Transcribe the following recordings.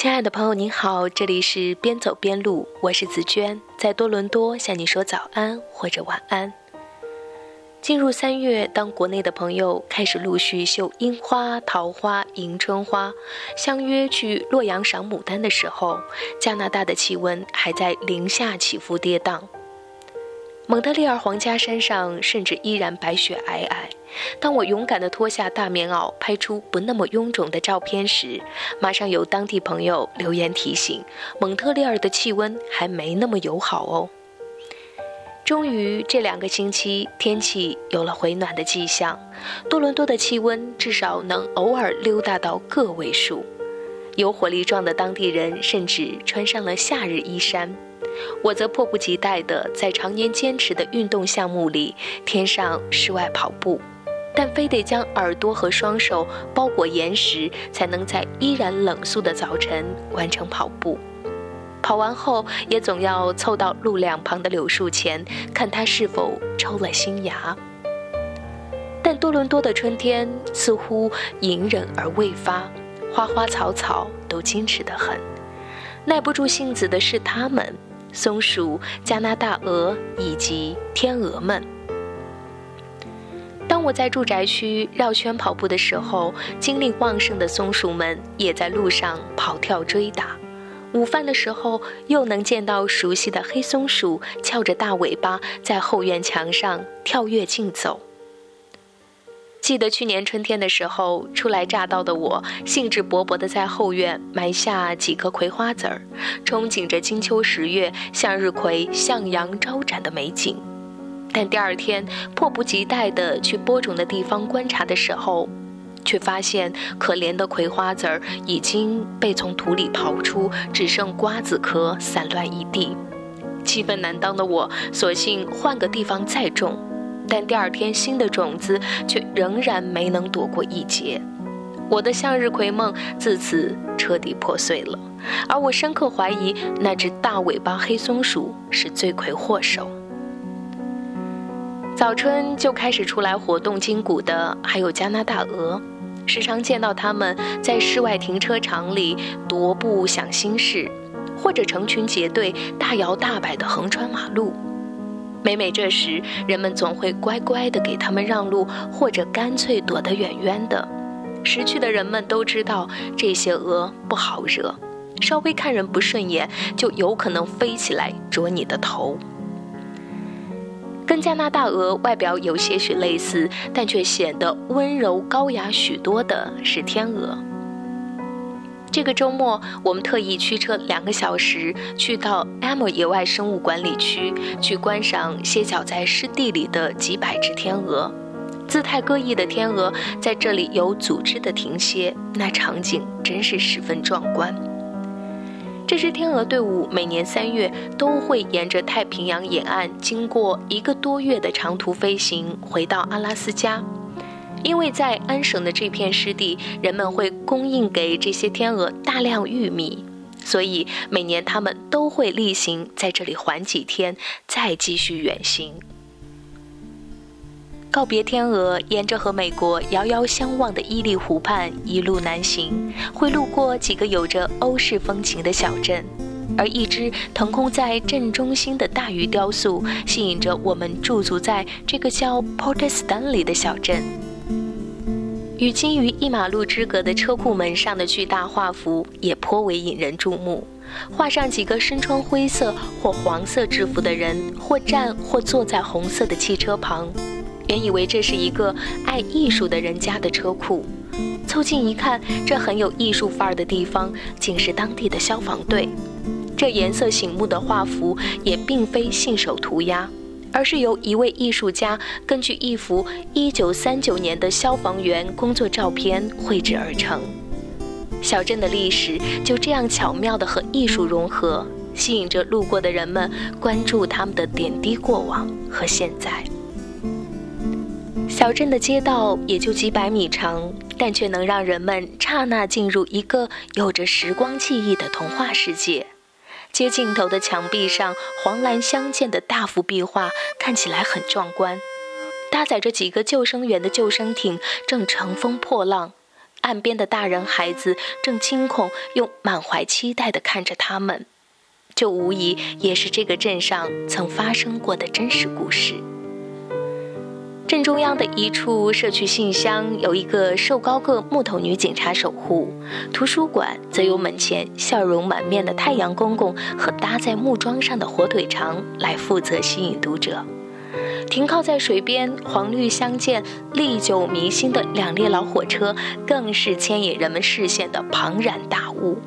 亲爱的朋友，您好，这里是边走边录，我是紫娟，在多伦多向你说早安或者晚安。进入三月，当国内的朋友开始陆续绣樱花、桃花、迎春花，相约去洛阳赏牡丹的时候，加拿大的气温还在零下起伏跌宕。蒙特利尔皇家山上甚至依然白雪皑皑。当我勇敢地脱下大棉袄，拍出不那么臃肿的照片时，马上有当地朋友留言提醒：蒙特利尔的气温还没那么友好哦。终于，这两个星期天气有了回暖的迹象，多伦多的气温至少能偶尔溜达到个位数。有火力壮的当地人甚至穿上了夏日衣衫。我则迫不及待地在常年坚持的运动项目里添上室外跑步，但非得将耳朵和双手包裹严实，才能在依然冷肃的早晨完成跑步。跑完后，也总要凑到路两旁的柳树前，看它是否抽了新芽。但多伦多的春天似乎隐忍而未发，花花草草都矜持得很。耐不住性子的是他们。松鼠、加拿大鹅以及天鹅们。当我在住宅区绕圈跑步的时候，精力旺盛的松鼠们也在路上跑跳追打。午饭的时候，又能见到熟悉的黑松鼠翘着大尾巴在后院墙上跳跃竞走。记得去年春天的时候，初来乍到的我兴致勃勃地在后院埋下几颗葵花籽儿，憧憬着金秋十月向日葵向阳招展的美景。但第二天迫不及待地去播种的地方观察的时候，却发现可怜的葵花籽儿已经被从土里刨出，只剩瓜子壳散乱一地。气愤难当的我，索性换个地方再种。但第二天，新的种子却仍然没能躲过一劫，我的向日葵梦自此彻底破碎了。而我深刻怀疑，那只大尾巴黑松鼠是罪魁祸首。早春就开始出来活动筋骨的，还有加拿大鹅，时常见到它们在室外停车场里踱步想心事，或者成群结队大摇大摆地横穿马路。每每这时，人们总会乖乖地给他们让路，或者干脆躲得远远的。识趣的人们都知道，这些鹅不好惹，稍微看人不顺眼，就有可能飞起来啄你的头。跟加拿大鹅外表有些许类似，但却显得温柔高雅许多的是天鹅。这个周末，我们特意驱车两个小时去到 M 野外生物管理区，去观赏歇脚在湿地里的几百只天鹅。姿态各异的天鹅在这里有组织的停歇，那场景真是十分壮观。这支天鹅队伍每年三月都会沿着太平洋沿岸，经过一个多月的长途飞行，回到阿拉斯加。因为在安省的这片湿地，人们会供应给这些天鹅大量玉米，所以每年它们都会例行在这里缓几天，再继续远行。告别天鹅，沿着和美国遥遥相望的伊利湖畔一路南行，会路过几个有着欧式风情的小镇，而一只腾空在镇中心的大鱼雕塑，吸引着我们驻足在这个叫 Port Stanley 的小镇。与金鱼一马路之隔的车库门上的巨大画幅也颇为引人注目，画上几个身穿灰色或黄色制服的人，或站或坐在红色的汽车旁。原以为这是一个爱艺术的人家的车库，凑近一看，这很有艺术范儿的地方竟是当地的消防队。这颜色醒目的画幅也并非信手涂鸦。而是由一位艺术家根据一幅1939年的消防员工作照片绘制而成。小镇的历史就这样巧妙地和艺术融合，吸引着路过的人们关注他们的点滴过往和现在。小镇的街道也就几百米长，但却能让人们刹那进入一个有着时光记忆的童话世界。街尽头的墙壁上，黄蓝相间的大幅壁画看起来很壮观。搭载着几个救生员的救生艇正乘风破浪，岸边的大人孩子正惊恐又满怀期待地看着他们，这无疑也是这个镇上曾发生过的真实故事。正中央的一处社区信箱有一个瘦高个木头女警察守护，图书馆则由门前笑容满面的太阳公公和搭在木桩上的火腿肠来负责吸引读者。停靠在水边，黄绿相间、历久弥新的两列老火车，更是牵引人们视线的庞然大物。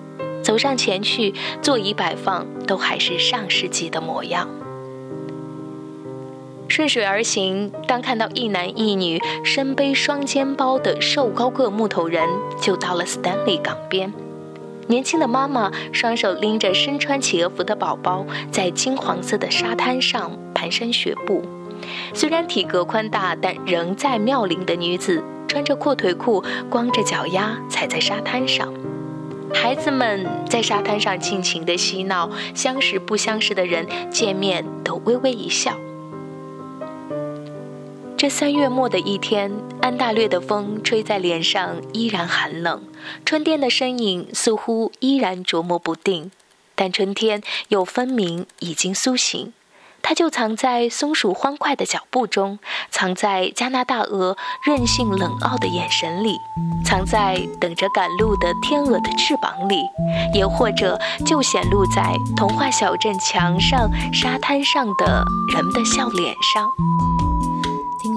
走上前去，座椅摆放都还是上世纪的模样。顺水而行，当看到一男一女身背双肩包的瘦高个木头人，就到了 Stanley 港边。年轻的妈妈双手拎着身穿企鹅服的宝宝，在金黄色的沙滩上蹒跚学步。虽然体格宽大，但仍在妙龄的女子，穿着阔腿裤，光着脚丫踩在沙滩上。孩子们在沙滩上尽情的嬉闹，相识不相识的人见面都微微一笑。这三月末的一天，安大略的风吹在脸上依然寒冷，春天的身影似乎依然琢磨不定，但春天又分明已经苏醒。它就藏在松鼠欢快的脚步中，藏在加拿大鹅任性冷傲的眼神里，藏在等着赶路的天鹅的翅膀里，也或者就显露在童话小镇墙上、沙滩上的人们的笑脸上。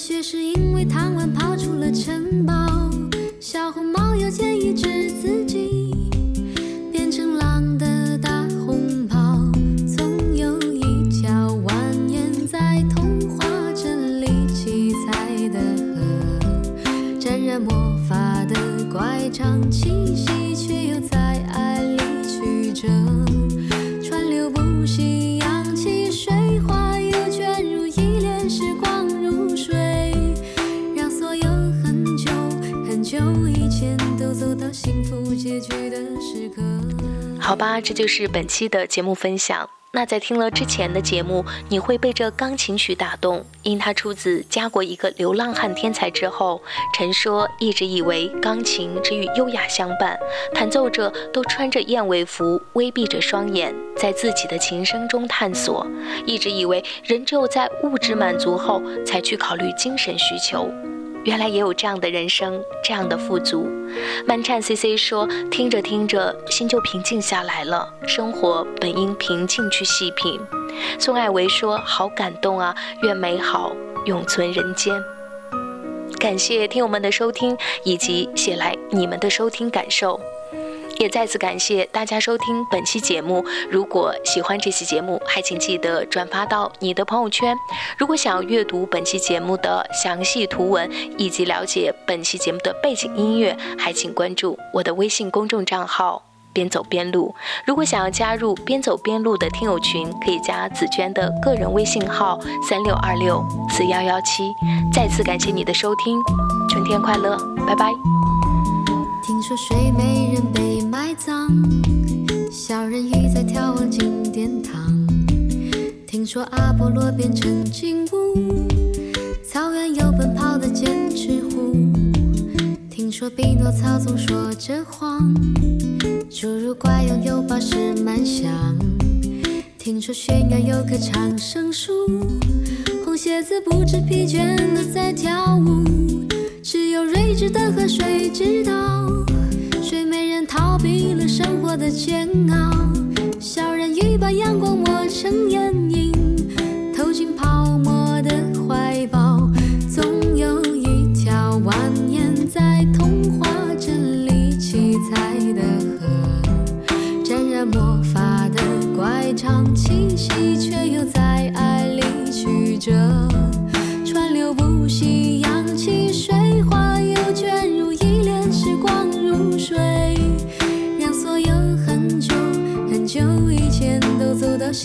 雪是因为贪玩跑出了城堡，小红帽又建议只自己变成狼的大红袍。总有一条蜿蜒在童话镇里七彩的河，沾染魔法的乖张气息。走到幸福结局的时刻好吧，这就是本期的节目分享。那在听了之前的节目，你会被这钢琴曲打动，因它出自家国一个流浪汉天才之后。陈说一直以为钢琴只与优雅相伴，弹奏者都穿着燕尾服，微闭着双眼，在自己的琴声中探索。一直以为人只有在物质满足后，才去考虑精神需求。原来也有这样的人生，这样的富足。漫颤 C C 说：“听着听着，心就平静下来了。生活本应平静去细品。”宋爱维说：“好感动啊，愿美好永存人间。”感谢听友们的收听，以及写来你们的收听感受。也再次感谢大家收听本期节目。如果喜欢这期节目，还请记得转发到你的朋友圈。如果想要阅读本期节目的详细图文以及了解本期节目的背景音乐，还请关注我的微信公众账号“边走边录”。如果想要加入“边走边录”的听友群，可以加紫娟的个人微信号三六二六四幺幺七。再次感谢你的收听，春天快乐，拜拜。听说睡美人被埋葬，小人鱼在眺望金殿堂。听说阿波罗变成金乌，草原有奔跑的剑齿虎。听说匹诺曹总说着谎，侏儒怪拥有宝石满箱。听说悬崖有棵长生树，红鞋子不知疲倦地在跳舞。只有睿智的河水知道。睡美人逃避了生活的煎熬，小人鱼把阳光抹成眼影，投进泡沫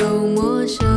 有陌生。